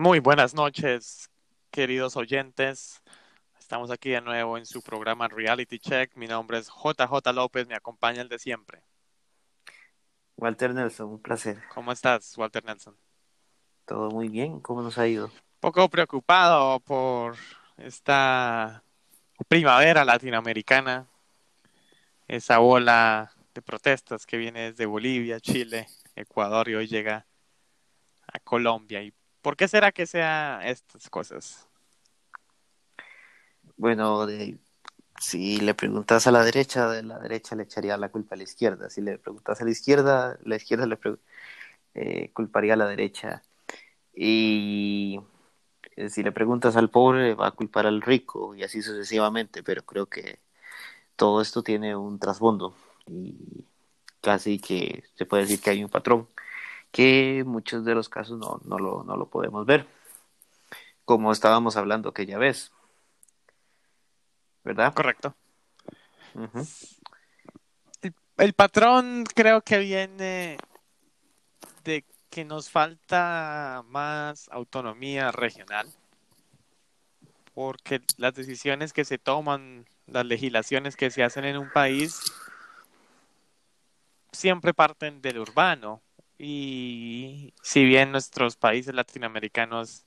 Muy buenas noches, queridos oyentes. Estamos aquí de nuevo en su programa Reality Check. Mi nombre es JJ López, me acompaña el de siempre. Walter Nelson, un placer. ¿Cómo estás, Walter Nelson? Todo muy bien, ¿cómo nos ha ido? Poco preocupado por esta primavera latinoamericana, esa ola de protestas que viene desde Bolivia, Chile, Ecuador y hoy llega a Colombia. ¿Y por qué será que sea estas cosas? Bueno, de, si le preguntas a la derecha, de la derecha le echaría la culpa a la izquierda. Si le preguntas a la izquierda, la izquierda le eh, culparía a la derecha. Y eh, si le preguntas al pobre, va a culpar al rico y así sucesivamente. Pero creo que todo esto tiene un trasfondo y casi que se puede decir que hay un patrón que muchos de los casos no, no, lo, no lo podemos ver. Como estábamos hablando aquella vez. ¿Verdad? Correcto. el, el patrón creo que viene de que nos falta más autonomía regional, porque las decisiones que se toman, las legislaciones que se hacen en un país, siempre parten del urbano. Y si bien nuestros países latinoamericanos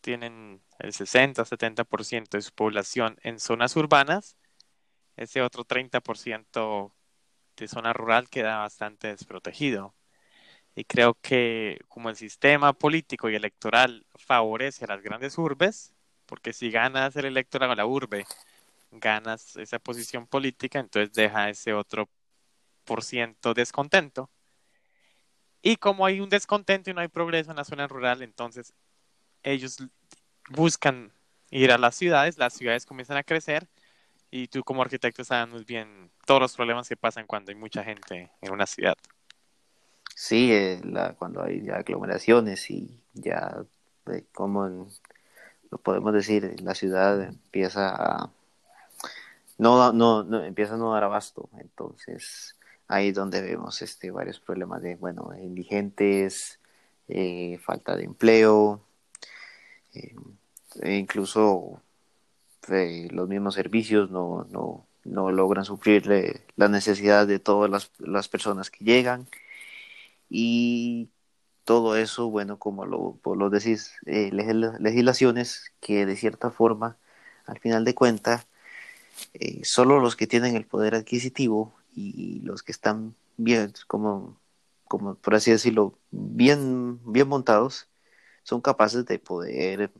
tienen el 60-70% de su población en zonas urbanas, ese otro 30% de zona rural queda bastante desprotegido. Y creo que como el sistema político y electoral favorece a las grandes urbes, porque si ganas el electorado a la urbe, ganas esa posición política, entonces deja ese otro por ciento descontento. Y como hay un descontento y no hay progreso en la zona rural, entonces ellos buscan ir a las ciudades, las ciudades comienzan a crecer y tú como arquitecto sabes muy bien todos los problemas que pasan cuando hay mucha gente en una ciudad. Sí, eh, la, cuando hay ya aglomeraciones y ya, eh, como lo podemos decir, la ciudad empieza a no, no, empieza a no dar abasto. Entonces, ahí donde vemos este varios problemas de, bueno, indigentes, eh, falta de empleo, e incluso los mismos servicios no, no, no logran suplir las necesidades de todas las, las personas que llegan. Y todo eso, bueno, como lo, lo decís, eh, legislaciones que de cierta forma, al final de cuentas, eh, solo los que tienen el poder adquisitivo y los que están bien, como, como por así decirlo, bien, bien montados, son capaces de poder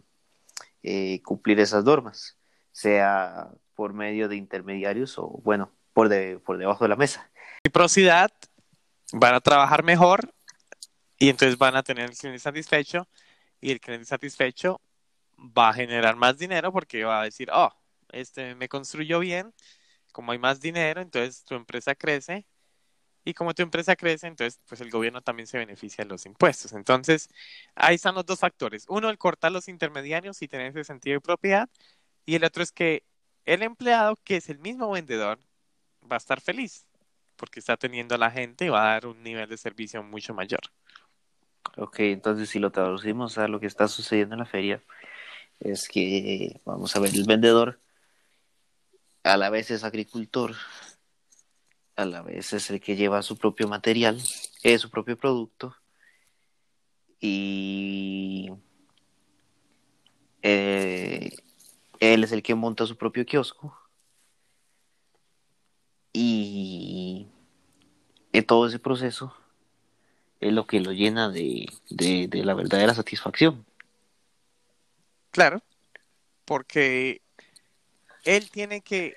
eh, cumplir esas normas, sea por medio de intermediarios o, bueno, por, de, por debajo de la mesa. Reciprocidad van a trabajar mejor y entonces van a tener el cliente satisfecho y el cliente satisfecho va a generar más dinero porque va a decir, oh, este me construyó bien, como hay más dinero, entonces tu empresa crece y como tu empresa crece, entonces pues el gobierno también se beneficia de los impuestos. Entonces, ahí están los dos factores. Uno, el cortar los intermediarios y tener ese sentido de propiedad y el otro es que el empleado, que es el mismo vendedor, va a estar feliz porque está teniendo a la gente y va a dar un nivel de servicio mucho mayor. Ok, entonces si lo traducimos a lo que está sucediendo en la feria, es que, vamos a ver, el vendedor a la vez es agricultor, a la vez es el que lleva su propio material, es su propio producto, y eh, él es el que monta su propio kiosco y en todo ese proceso es lo que lo llena de, la verdadera satisfacción. Claro, porque él tiene que...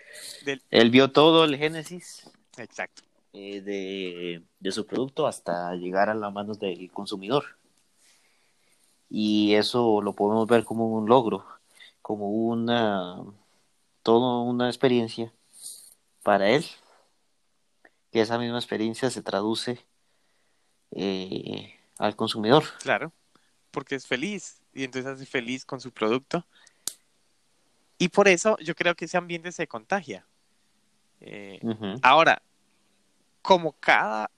Él vio todo el génesis. Exacto. Eh, de, de, su producto hasta llegar a las manos del consumidor. Y eso lo podemos ver como un logro, como una, toda una experiencia para él que esa misma experiencia se traduce eh, al consumidor. Claro, porque es feliz y entonces hace feliz con su producto. Y por eso yo creo que ese ambiente se contagia. Eh, ahora, como cada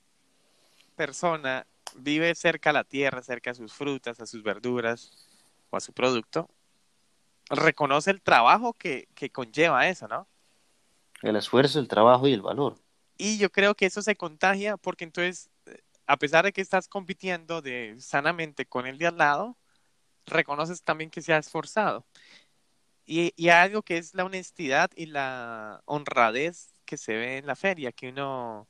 persona vive cerca a la tierra, cerca a sus frutas, a sus verduras, o a su producto, reconoce el trabajo que, que conlleva eso, ¿no? El esfuerzo, el trabajo y el valor. Y yo creo que eso se contagia porque entonces, a pesar de que estás compitiendo de, sanamente con el de al lado, reconoces también que se ha esforzado. Y, y algo que es la honestidad y la honradez que se ve en la feria, que uno,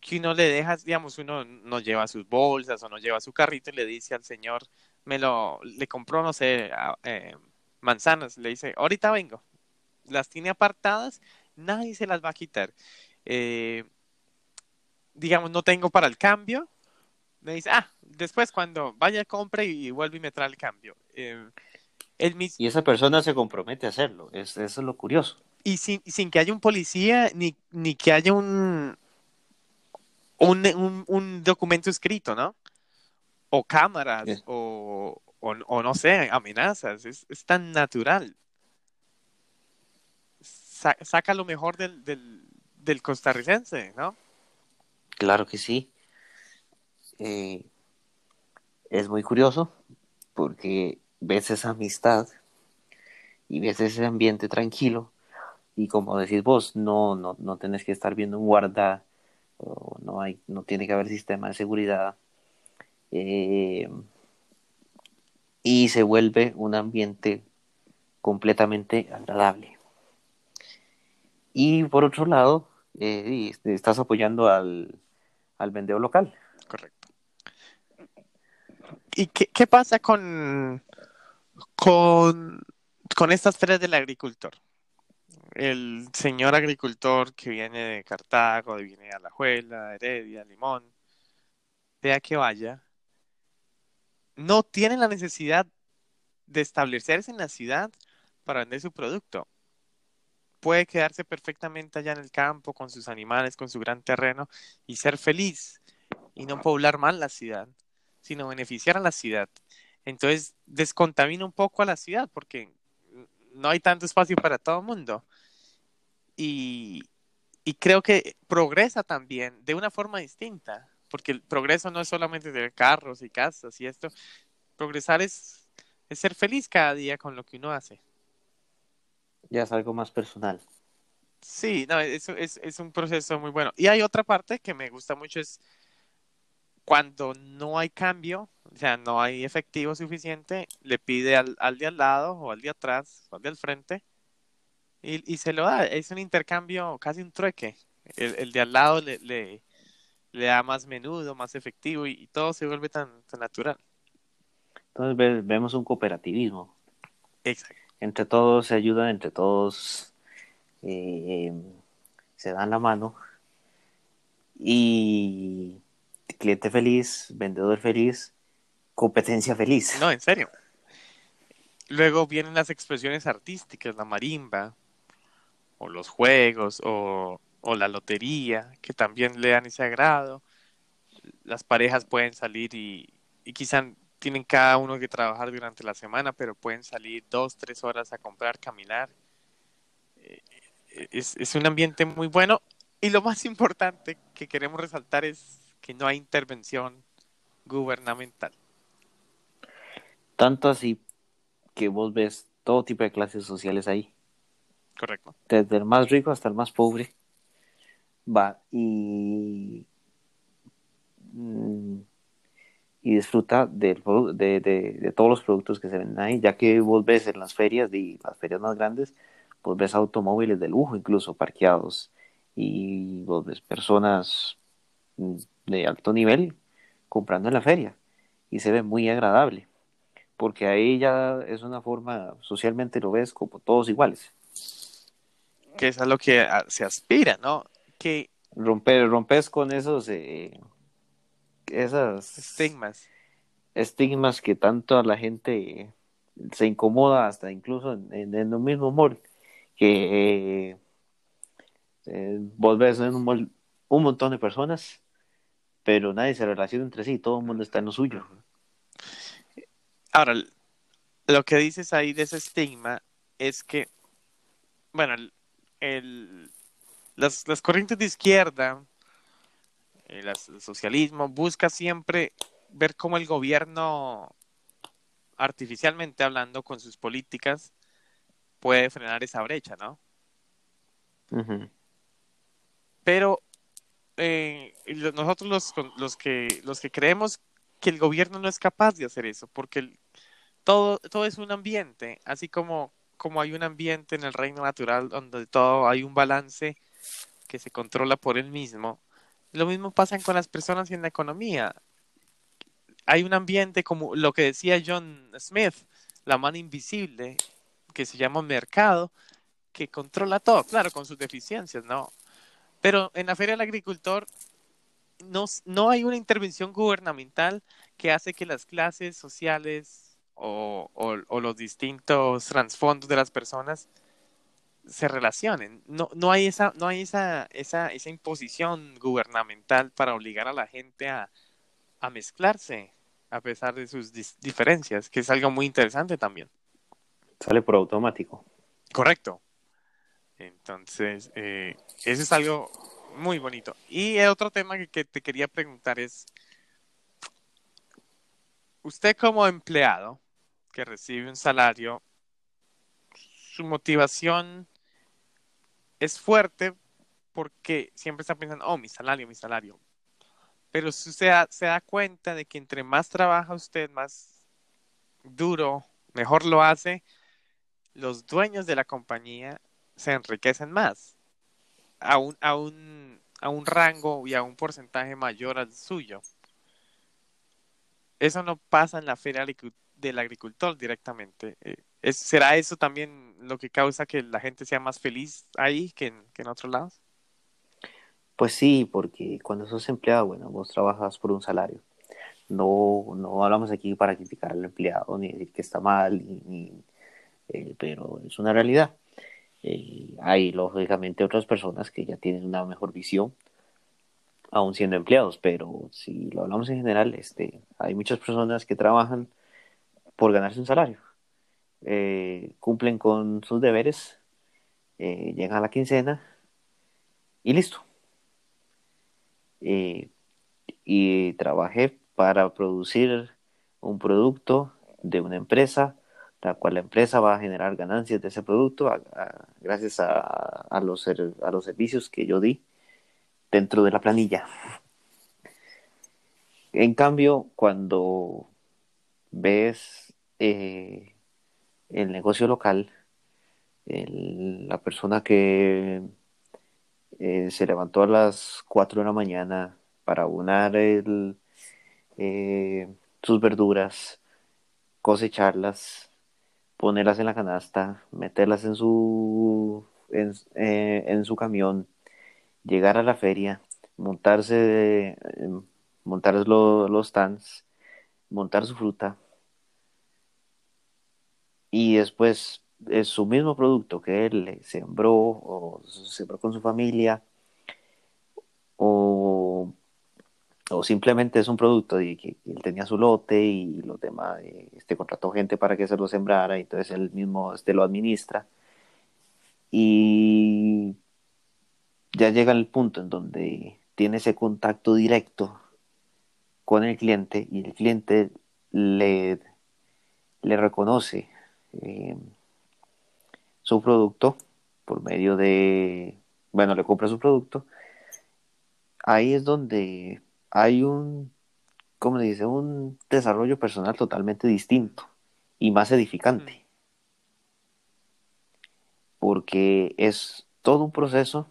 que uno le deja, digamos, uno no lleva sus bolsas o no lleva su carrito y le dice al señor, me lo, le compró, no sé, eh, manzanas, le dice, ahorita vengo. Las tiene apartadas, nadie se las va a quitar. Eh, digamos, no tengo para el cambio. Me dice, ah, después cuando vaya, compre y vuelve y me trae el cambio. Eh, el Y esa persona se compromete a hacerlo, es, eso es lo curioso. Y sin, sin que haya un policía ni, ni que haya un, un, un, un documento escrito, ¿no? O cámaras, o, o, no sé, amenazas, es, es tan natural. saca lo mejor del, del, del, costarricense, ¿no? Claro que sí. Eh, es muy curioso porque ves esa amistad y ves ese ambiente tranquilo y como decís vos, no, no, no tenés que estar viendo un guarda, o no, hay, no tiene que haber sistema de seguridad. Eh, y se vuelve un ambiente completamente agradable. Y por otro lado, eh, estás apoyando al, al vendedor local. Correcto. ¿Y qué, qué pasa con, con, con estas ferias del agricultor? El señor agricultor que viene de Cartago, viene de Alajuela, Heredia, Limón, vea que vaya, no tiene la necesidad de establecerse en la ciudad para vender su producto. Puede quedarse perfectamente allá en el campo con sus animales, con su gran terreno y ser feliz y no poblar mal la ciudad, sino beneficiar a la ciudad. Entonces descontamina un poco a la ciudad porque no hay tanto espacio para todo el mundo. Y, y creo que progresa también de una forma distinta porque el progreso no es solamente tener carros y casas y esto, progresar es, es ser feliz cada día con lo que uno hace. Ya es algo más personal. Sí, no, eso es, es un proceso muy bueno. Y hay otra parte que me gusta mucho, es cuando no hay cambio, o sea, no hay efectivo suficiente, le pide al, al de al lado o al de atrás o al de al frente y, y se lo da. Es un intercambio, casi un trueque. El, el de al lado le, le, le da más menudo, más efectivo y, todo se vuelve tan, natural. Entonces vemos un cooperativismo. Exacto. Entre todos se ayudan, entre todos eh, se dan la mano y cliente feliz, vendedor feliz, competencia feliz. No, en serio. Luego vienen las expresiones artísticas, la marimba, o los juegos, o la lotería, que también le dan ese agrado. Las parejas pueden salir y, y quizá tienen cada uno que trabajar durante la semana, pero pueden salir dos, tres horas a comprar, caminar. Eh, es un ambiente muy bueno y lo más importante que queremos resaltar es que no hay intervención gubernamental. Tanto así que vos ves todo tipo de clases sociales ahí. Correcto. Desde el más rico hasta el más pobre va y, mm, y disfruta de, de, de, todos los productos que se venden ahí, ya que vos ves en las ferias, de las ferias más grandes, vos ves automóviles de lujo incluso parqueados y vos ves personas de alto nivel comprando en la feria y se ve muy agradable porque ahí ya es una forma, socialmente lo ves como todos iguales. Que es a lo que se aspira, ¿no? que romper, rompes con esos eh, esas estigmas. Estigmas que tanto a la gente se incomoda hasta incluso en, en, el mismo mall que eh, eh, vos ves en un mall un montón de personas pero nadie se relaciona entre sí todo el mundo está en lo suyo. Ahora lo que dices ahí de ese estigma es que bueno el las, las corrientes de izquierda, el, socialismo, busca siempre ver cómo el gobierno artificialmente hablando, con sus políticas, puede frenar esa brecha, ¿no? Pero eh, nosotros los, los, que, los que creemos que el gobierno no es capaz de hacer eso, porque todo, todo es un ambiente, así como, como hay un ambiente en el reino natural donde todo hay un balance que se controla por él mismo. Lo mismo pasa con las personas y en la economía. Hay un ambiente como lo que decía John Smith, la mano invisible, que se llama mercado, que controla todo, claro, con sus deficiencias, ¿no? Pero en la Feria del Agricultor no, no hay una intervención gubernamental que hace que las clases sociales o, o, los distintos trasfondos de las personas se relacionen. No, no hay, esa, no hay esa, esa, esa imposición gubernamental para obligar a la gente a, a mezclarse a pesar de sus diferencias, que es algo muy interesante también. Sale por automático. Correcto. Entonces, eh, eso es algo muy bonito. Y el otro tema que, te quería preguntar es, usted como empleado que recibe un salario, su motivación es fuerte porque siempre está pensando, oh, mi salario, mi salario. Pero si se da cuenta de que entre más trabaja usted, más duro, mejor lo hace, los dueños de la compañía se enriquecen más a un, a un, a un rango y a un porcentaje mayor al suyo. Eso no pasa en la feria del agricultor directamente. Eh, ¿Será eso también lo que causa que la gente sea más feliz ahí que en, que en otros lados? Pues sí, porque cuando sos empleado, bueno, vos trabajas por un salario. No, no hablamos aquí para criticar al empleado, ni decir que está mal, ni, eh, pero es una realidad. Eh, hay lógicamente otras personas que ya tienen una mejor visión, aún siendo empleados, pero si lo hablamos en general, este, hay muchas personas que trabajan por ganarse un salario, eh, cumplen con sus deberes, eh, llegan a la quincena y listo. y trabajé para producir un producto de una empresa la cual la empresa va a generar ganancias de ese producto gracias a, los, a los servicios que yo di dentro de la planilla. En cambio, cuando ves eh, el negocio local, la persona que eh, se levantó a las 4 de la mañana para abonar eh, sus verduras, cosecharlas, ponerlas en la canasta, meterlas en su, en, eh, su camión, llegar a la feria, montarse, em, montar los stands, montar su fruta. Y después es su mismo producto que él sembró o sembró con su familia o o simplemente es un producto de que él tenía su lote y los demás, eh, este contrató gente para que se lo sembrara y entonces él mismo este, lo administra. Y ya llega el punto en donde tiene ese contacto directo con el cliente y el cliente le, le reconoce eh, su producto por medio de, bueno, le compra su producto. Ahí es donde hay un, ¿cómo le dice? Un desarrollo personal totalmente distinto y más edificante. Porque es todo un proceso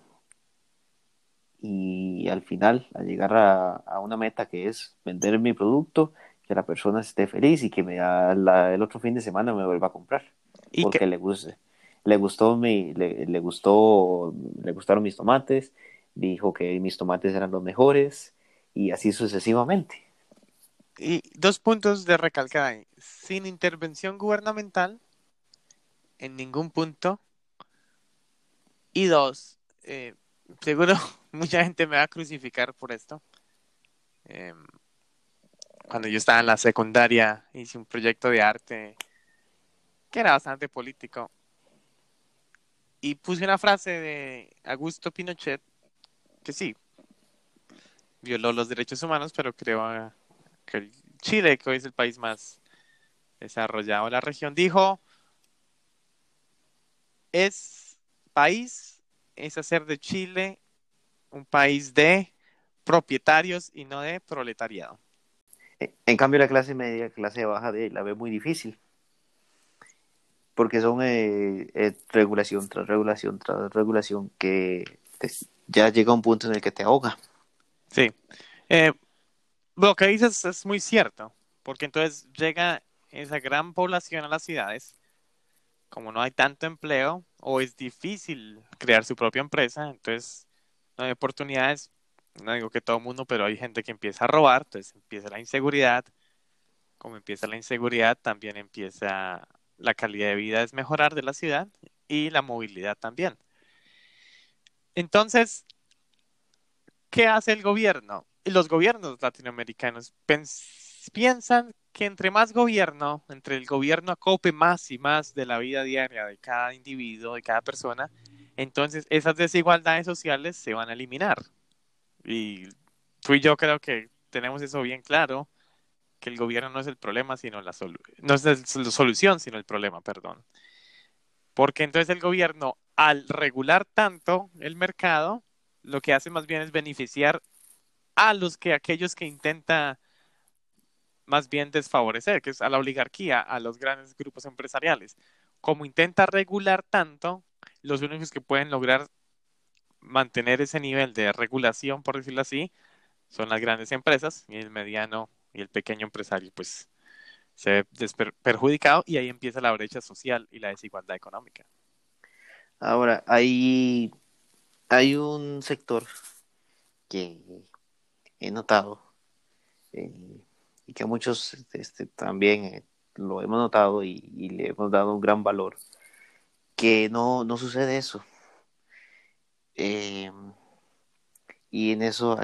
y al final, al llegar a, una meta que es vender mi producto, que la persona esté feliz y que me el otro fin de semana me vuelva a comprar. ¿Y porque le guste. Le gustó mi, le, le, gustó, le gustaron mis tomates, dijo que mis tomates eran los mejores, y así sucesivamente. Y dos puntos de recalcar Sin intervención gubernamental, en ningún punto. Y dos, eh, seguro mucha gente me va a crucificar por esto. Em, cuando yo estaba en la secundaria, hice un proyecto de arte que era bastante político. Y puse una frase de Augusto Pinochet, que sí, violó los derechos humanos, pero creo que Chile, que hoy es el país más desarrollado de la región, dijo, es país, es hacer de Chile un país de propietarios y no de proletariado. En cambio, la clase media, clase baja, de, la ve muy difícil. Porque son eh, eh, regulación tras regulación tras regulación que ya llega un punto en el que te ahoga. Sí. Eh, lo que dices es muy cierto. Porque entonces llega esa gran población a las ciudades. Como no hay tanto empleo o es difícil crear su propia empresa, entonces no hay oportunidades no digo que todo el mundo, pero hay gente que empieza a robar, entonces empieza la inseguridad. Como empieza la inseguridad, también empieza la calidad de vida es mejorar de la ciudad y la movilidad también. Entonces, ¿qué hace el gobierno? Y los gobiernos latinoamericanos piensan que entre más gobierno, entre el gobierno acope más y más de la vida diaria de cada individuo, de cada persona, entonces esas desigualdades sociales se van a eliminar. Y tú y yo creo que tenemos eso bien claro, que el gobierno no es el problema, sino la no es la solución, sino el problema, perdón. Porque entonces el gobierno, al regular tanto el mercado, lo que hace más bien es beneficiar a los que aquellos que intenta más bien desfavorecer, que es a la oligarquía, a los grandes grupos empresariales. Como intenta regular tanto, los únicos que pueden lograr mantener ese nivel de regulación, por decirlo así, son las grandes empresas y el mediano y el pequeño empresario, pues se ve perjudicado y ahí empieza la brecha social y la desigualdad económica. Ahora, hay, hay un sector que he notado eh, y que muchos este, también eh, lo hemos notado y, le hemos dado un gran valor, que no, no sucede eso. Eh, y en eso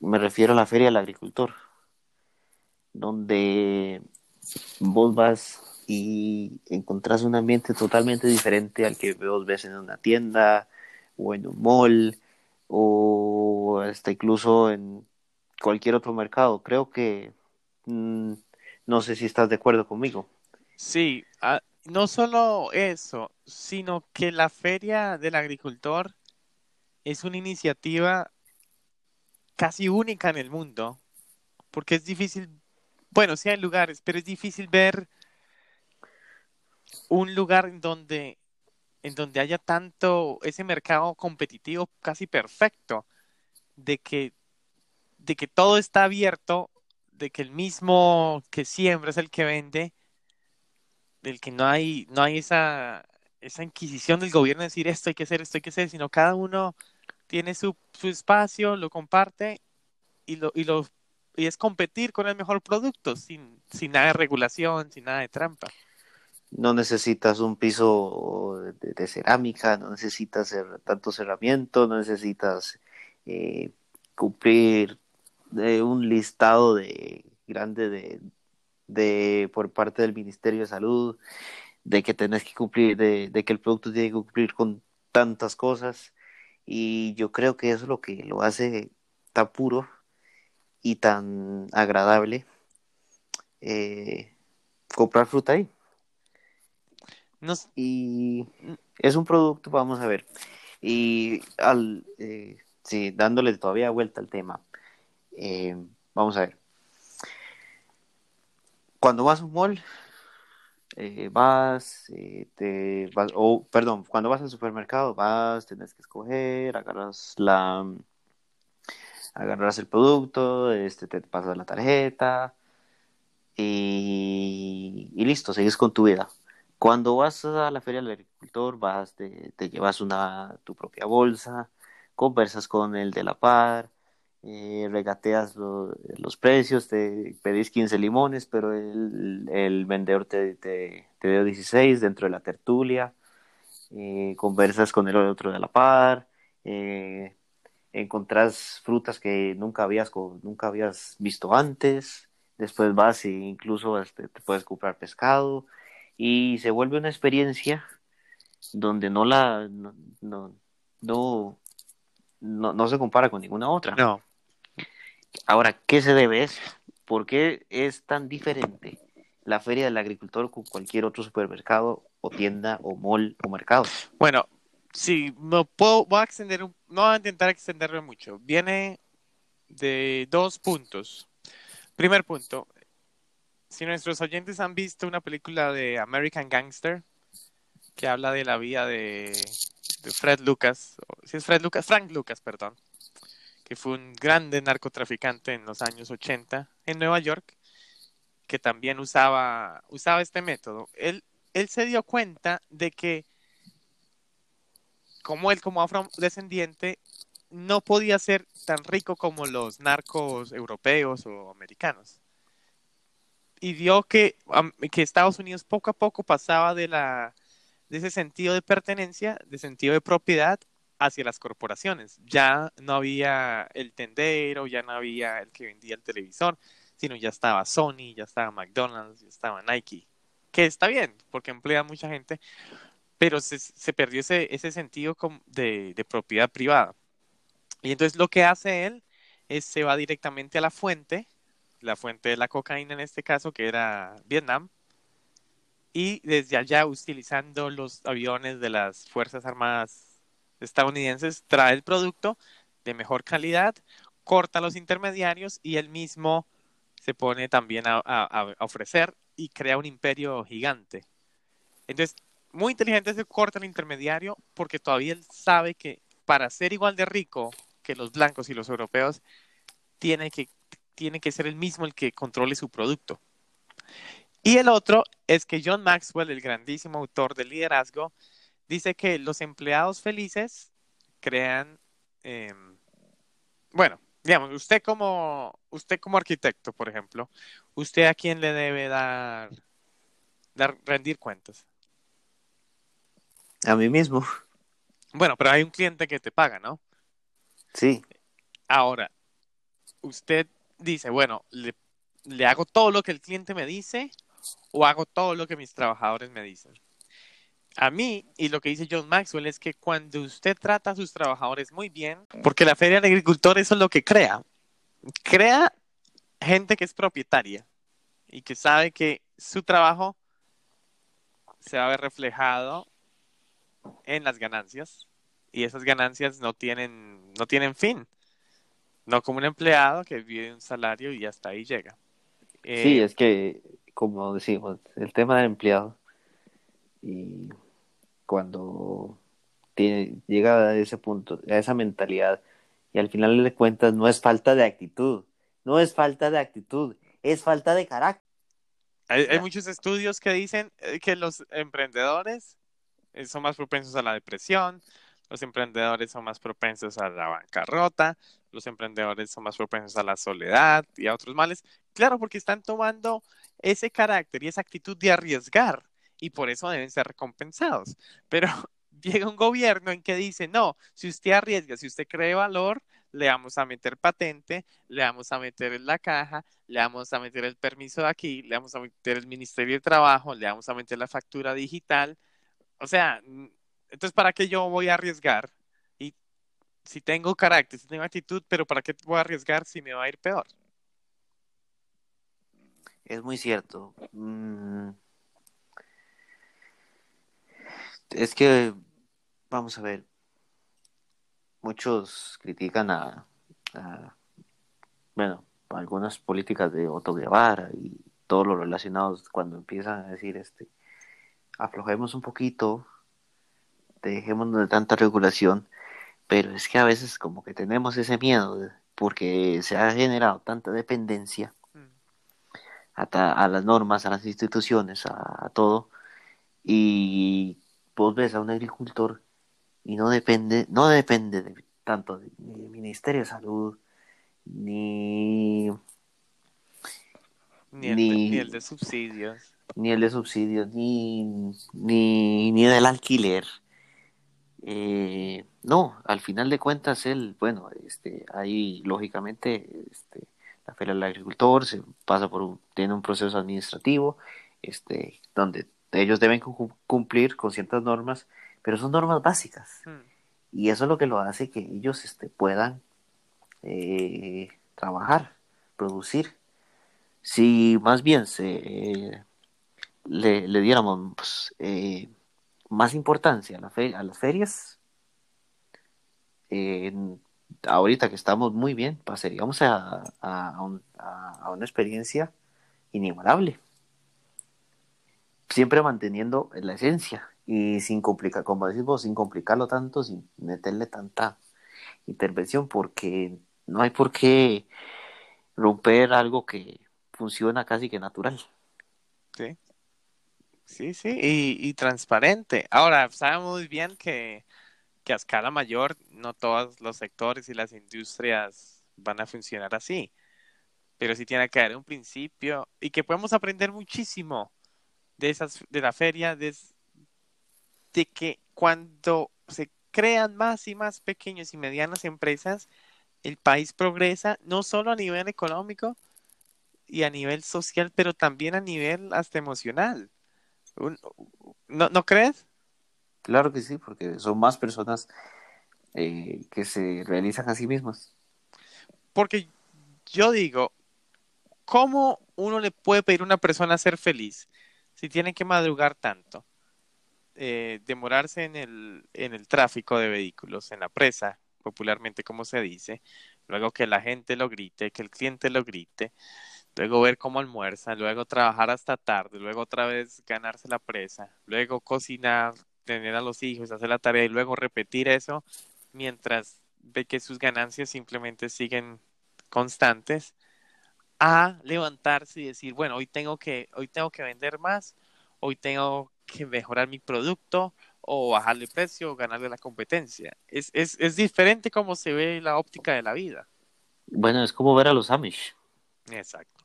me refiero a la Feria del Agricultor, donde vos vas y encontrás un ambiente totalmente diferente al que vos ves en una tienda o en un mall o hasta incluso en cualquier otro mercado. Creo que mm, no sé si estás de acuerdo conmigo. Sí, no solo eso, sino que la feria del agricultor es una iniciativa casi única en el mundo, porque es difícil, bueno, sí hay lugares, pero es difícil ver un lugar en donde, en donde haya tanto ese mercado competitivo casi perfecto, de que, de que todo está abierto, de que el mismo que siembra es el que vende, del que no hay, no hay esa, esa inquisición del gobierno de decir esto hay que hacer, esto hay que hacer, sino cada uno tiene su, espacio, lo comparte y, lo, y, lo, y es competir con el mejor producto sin, sin nada de regulación, sin nada de trampa. No necesitas un piso de, cerámica, no necesitas tanto cerramiento, no necesitas eh, cumplir de un listado de grande de, de por parte del Ministerio de Salud de que tenés que cumplir, de, de que el producto tiene que cumplir con tantas cosas y yo creo que eso es lo que lo hace tan puro y tan agradable eh, comprar fruta ahí. Y es un producto, vamos a ver, y al, eh, sí, dándole todavía vuelta al tema, eh, vamos a ver. Cuando vas a un mall, eh, vas, te o perdón, cuando vas al supermercado, vas, tienes que escoger, agarras la, agarras el producto, este, te pasas la tarjeta y, listo, sigues con tu vida. Cuando vas a la feria del agricultor, vas, te, te llevas una, tu propia bolsa, conversas con el de la par, eh, regateas los precios, te pedís 15 limones, pero el, vendedor te, te, dio 16 dentro de la tertulia, eh, conversas con el otro de la par, eh, encontrás frutas que nunca habías, nunca habías visto antes, después vas e incluso este, te puedes comprar pescado y se vuelve una experiencia donde no la no, no, no, no, se compara con ninguna otra. No. Ahora, ¿qué se debe eso? ¿Por qué es tan diferente la feria del agricultor con cualquier otro supermercado o tienda o mall o mercado. Bueno, sí, no puedo, voy a extender, no voy a intentar extenderlo mucho. Viene de dos puntos. Primer punto, si nuestros oyentes han visto una película de American Gangster que habla de la vida de, Fred Lucas, si es Fred Lucas, Frank Lucas, perdón, que fue un grande narcotraficante en los años 80 en Nueva York, que también usaba, usaba este método. Él, él se dio cuenta de que como él como afrodescendiente no podía ser tan rico como los narcos europeos o americanos. Y vio que, Estados Unidos poco a poco pasaba de, la, de ese sentido de pertenencia, de sentido de propiedad, hacia las corporaciones. Ya no había el tendero, ya no había el que vendía el televisor, sino ya estaba Sony, ya estaba McDonald's, ya estaba Nike. Que está bien, porque emplea a mucha gente, pero se, se perdió ese, ese sentido de, de propiedad privada. Y entonces lo que hace él es se va directamente a la fuente, la fuente de la cocaína en este caso, que era Vietnam, y desde allá utilizando los aviones de las Fuerzas Armadas estadounidenses, trae el producto de mejor calidad, corta los intermediarios y él mismo se pone también a, a, ofrecer y crea un imperio gigante. Entonces, muy inteligente se corta el intermediario porque todavía él sabe que para ser igual de rico que los blancos y los europeos, tiene que, tiene que ser el mismo el que controle su producto. Y el otro es que John Maxwell, el grandísimo autor de liderazgo, dice que los empleados felices crean, eh, bueno, digamos, usted como, usted como arquitecto, por ejemplo, ¿usted a quién le debe dar, dar rendir cuentas? A mí mismo. Bueno, pero hay un cliente que te paga, ¿no? Sí. Ahora, usted dice, bueno, le, hago todo lo que el cliente me dice o hago todo lo que mis trabajadores me dicen. A mí, y lo que dice John Maxwell, es que cuando usted trata a sus trabajadores muy bien, porque la Feria de Agricultor eso es lo que crea, crea gente que es propietaria y que sabe que su trabajo se va a ver reflejado en las ganancias y esas ganancias no tienen, no tienen fin. No como un empleado que vive un salario y hasta ahí llega. sí, eh, es que, como decimos, el tema del empleado y cuando tiene, llega a ese punto, a esa mentalidad, y al final de cuentas no es falta de actitud, no es falta de actitud, es falta de carácter. Hay, hay muchos estudios que dicen eh, que los emprendedores eh, son más propensos a la depresión, los emprendedores son más propensos a la bancarrota, los emprendedores son más propensos a la soledad y a otros males. Claro, porque están tomando ese carácter y esa actitud de arriesgar y por eso deben ser recompensados. Pero llega un gobierno en que dice, no, si usted arriesga, si usted cree valor, le vamos a meter patente, le vamos a meter en la caja, le vamos a meter el permiso de aquí, le vamos a meter el Ministerio de Trabajo, le vamos a meter la factura digital. O sea, entonces, ¿para qué yo voy a arriesgar? Y si tengo carácter, si tengo actitud, pero ¿para qué voy a arriesgar si me va a ir peor? Es muy cierto. Mm. Es que, vamos a ver, muchos critican a, bueno, algunas políticas de Otto Guevara y todo lo relacionado cuando empiezan a decir, este, aflojemos un poquito, dejémonos de tanta regulación, pero es que a veces como que tenemos ese miedo porque se ha generado tanta dependencia mm. a, las normas, a las instituciones, a, todo, y vos ves a un agricultor y no depende, no depende de, tanto del Ministerio de Salud, ni, ni, el, ni, el de subsidios. Ni el de subsidios, ni, ni, ni del alquiler, eh, no, al final de cuentas, él, bueno, este, ahí lógicamente este, la Feria del Agricultor se pasa por un, tiene un proceso administrativo, este, donde ellos deben cumplir con ciertas normas, pero son normas básicas. Hmm. Y eso es lo que lo hace que ellos este, puedan eh, trabajar, producir. Si más bien se, le, le diéramos pues, eh, más importancia a, las ferias, ahorita que estamos muy bien, pasaríamos a, a, a un- a- a una experiencia inigualable. Siempre manteniendo la esencia y sin complicar, como decís vos, sin complicarlo tanto, sin meterle tanta intervención, porque no hay por qué romper algo que funciona casi que natural. Sí, sí, y, transparente. Ahora, sabemos muy bien que, a escala mayor no todos los sectores y las industrias van a funcionar así, pero sí tiene que haber un principio y que podemos aprender muchísimo de esas, de la feria, de que cuando se crean más y más pequeñas y medianas empresas, el país progresa no solo a nivel económico y a nivel social, pero también a nivel hasta emocional. ¿No, no crees? Claro que sí, porque son más personas eh, que se realizan a sí mismas. Porque yo digo, ¿cómo uno le puede pedir a una persona ser feliz si tiene que madrugar tanto? Eh, demorarse en el, en el tráfico de vehículos, en la presa, popularmente como se dice, luego que la gente lo grite, que el cliente lo grite, luego ver cómo almuerza, luego trabajar hasta tarde, luego otra vez ganarse la presa, luego cocinar, tener a los hijos, hacer la tarea y luego repetir eso mientras ve que sus ganancias simplemente siguen constantes, a levantarse y decir, bueno, hoy tengo que, hoy tengo que vender más, hoy tengo que mejorar mi producto o bajarle precio o ganarle la competencia. Es, es, es diferente cómo se ve la óptica de la vida. Bueno, es como ver a los Amish. Exacto.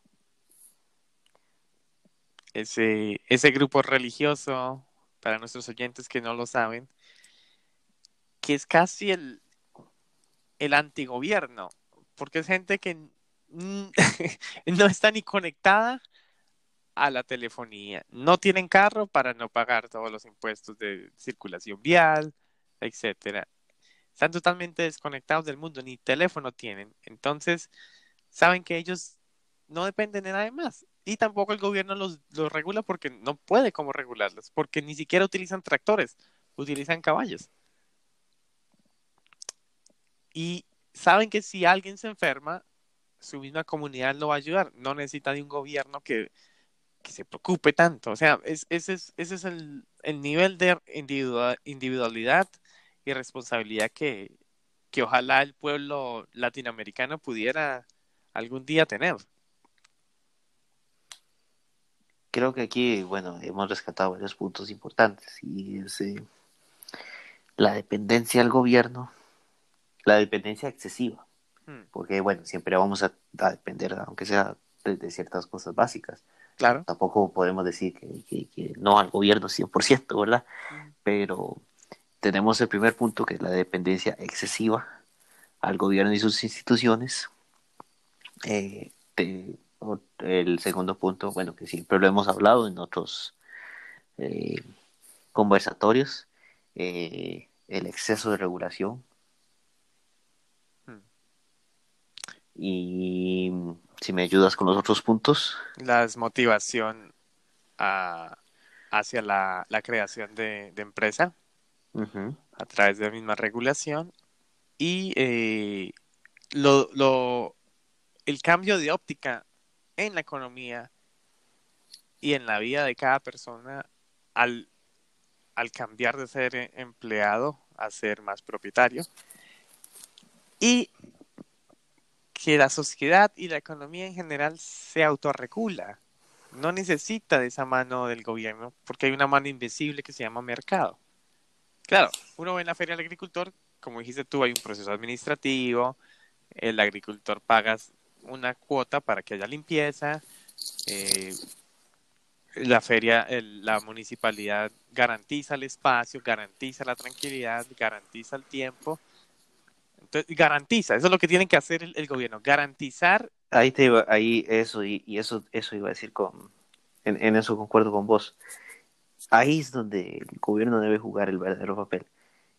Ese, ese grupo religioso, para nuestros oyentes que no lo saben, que es casi el, el antigobierno, porque es gente que no está ni conectada a la telefonía, no tienen carro para no pagar todos los impuestos de circulación vial, etcétera. Están totalmente desconectados del mundo, ni teléfono tienen. Entonces, saben que ellos no dependen de nadie más. Y tampoco el gobierno los, los regula porque no puede como regularlos, porque ni siquiera utilizan tractores, utilizan caballos. Y saben que si alguien se enferma, su misma comunidad lo va a ayudar. No necesita de un gobierno que, que se preocupe tanto. O sea, es, ese es, ese es el, el nivel de individua- individualidad y responsabilidad que, que ojalá el pueblo latinoamericano pudiera algún día tener. Creo que aquí, bueno, hemos rescatado varios puntos importantes y es eh, la dependencia al gobierno, la dependencia excesiva, Hmm, porque bueno, siempre vamos a, a depender, aunque sea de, de ciertas cosas básicas. claro. Tampoco podemos decir que, que- que no al gobierno 100%, ¿verdad? Mm, Pero tenemos el primer punto, que es la dependencia excesiva al gobierno y sus instituciones. Eh, el segundo punto, bueno, que siempre lo hemos hablado en otros eh, conversatorios, eh, el exceso de regulación. hmm. Y si me ayudas con los otros puntos, La desmotivación a- hacia la, la creación de, de empresa a través de la misma regulación y eh, lo, lo- el cambio de óptica en la economía y en la vida de cada persona al, al cambiar de ser empleado a ser más propietario y que la sociedad y la economía en general se autorregula. No necesita de esa mano del gobierno porque hay una mano invisible que se llama mercado. Claro, uno ve en la feria del agricultor, como dijiste tú, hay un proceso administrativo, el agricultor paga una cuota para que haya limpieza, eh, la feria, el- la municipalidad garantiza el espacio, garantiza la tranquilidad, garantiza el tiempo. Entonces, garantiza, eso es lo que tiene que hacer el, el gobierno, garantizar, Ahí te iba, ahí eso, y, y eso, eso iba a decir con, en, en eso concuerdo con vos. Ahí es donde el gobierno debe jugar el verdadero papel,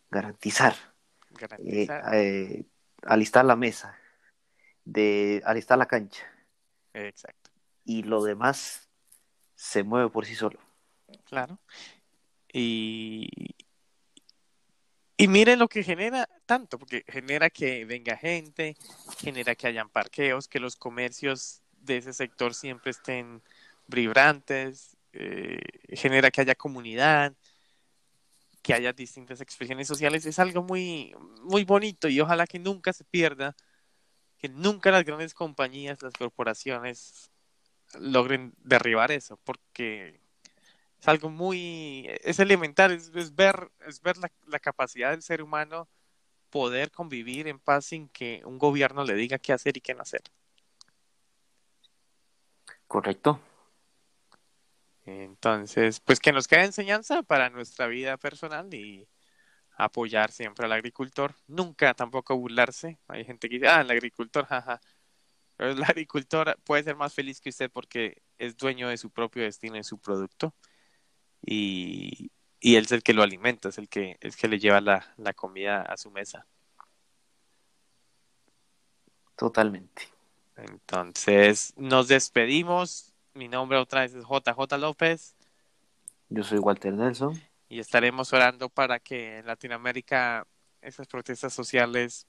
garantizar, eh, eh, alistar la mesa, de alistar la cancha, exacto. y lo demás se mueve por sí solo. Claro. Y, y miren lo que genera tanto, porque genera que venga gente, genera que hayan parqueos, que los comercios de ese sector siempre estén vibrantes, eh, genera que haya comunidad, que haya distintas expresiones sociales. Es algo muy, muy bonito y ojalá que nunca se pierda, que nunca las grandes compañías, las corporaciones logren derribar eso, porque es algo muy, es elemental, es, es ver, es ver la, la, capacidad del ser humano poder convivir en paz sin que un gobierno le diga qué hacer y qué no hacer. Correcto. Entonces, pues que nos quede enseñanza para nuestra vida personal y apoyar siempre al agricultor. Nunca tampoco burlarse. Hay gente que dice, ah, el agricultor, jaja. Pero el agricultor puede ser más feliz que usted porque es dueño de su propio destino y su producto y, y él es el que lo alimenta, es el que, es que le lleva la, la comida a su mesa. Totalmente. Entonces, nos despedimos. Mi nombre otra vez es JJ López. Yo soy Walter Nelson. Y estaremos orando para que en Latinoamérica esas protestas sociales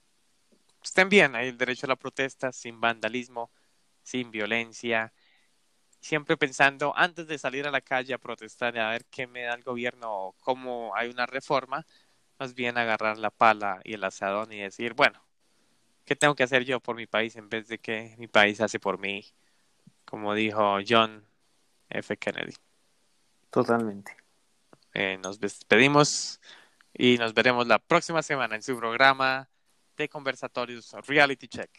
estén bien. Hay el derecho a la protesta sin vandalismo, sin violencia, siempre pensando antes de salir a la calle a protestar a ver qué me da el gobierno o cómo hay una reforma, más bien agarrar la pala y el asadón y decir, bueno, ¿qué tengo que hacer yo por mi país en vez de que mi país hace por mí? Como dijo John F. Kennedy. Totalmente. Eh, nos despedimos y nos veremos la próxima semana en su programa de conversatorios Reality Check.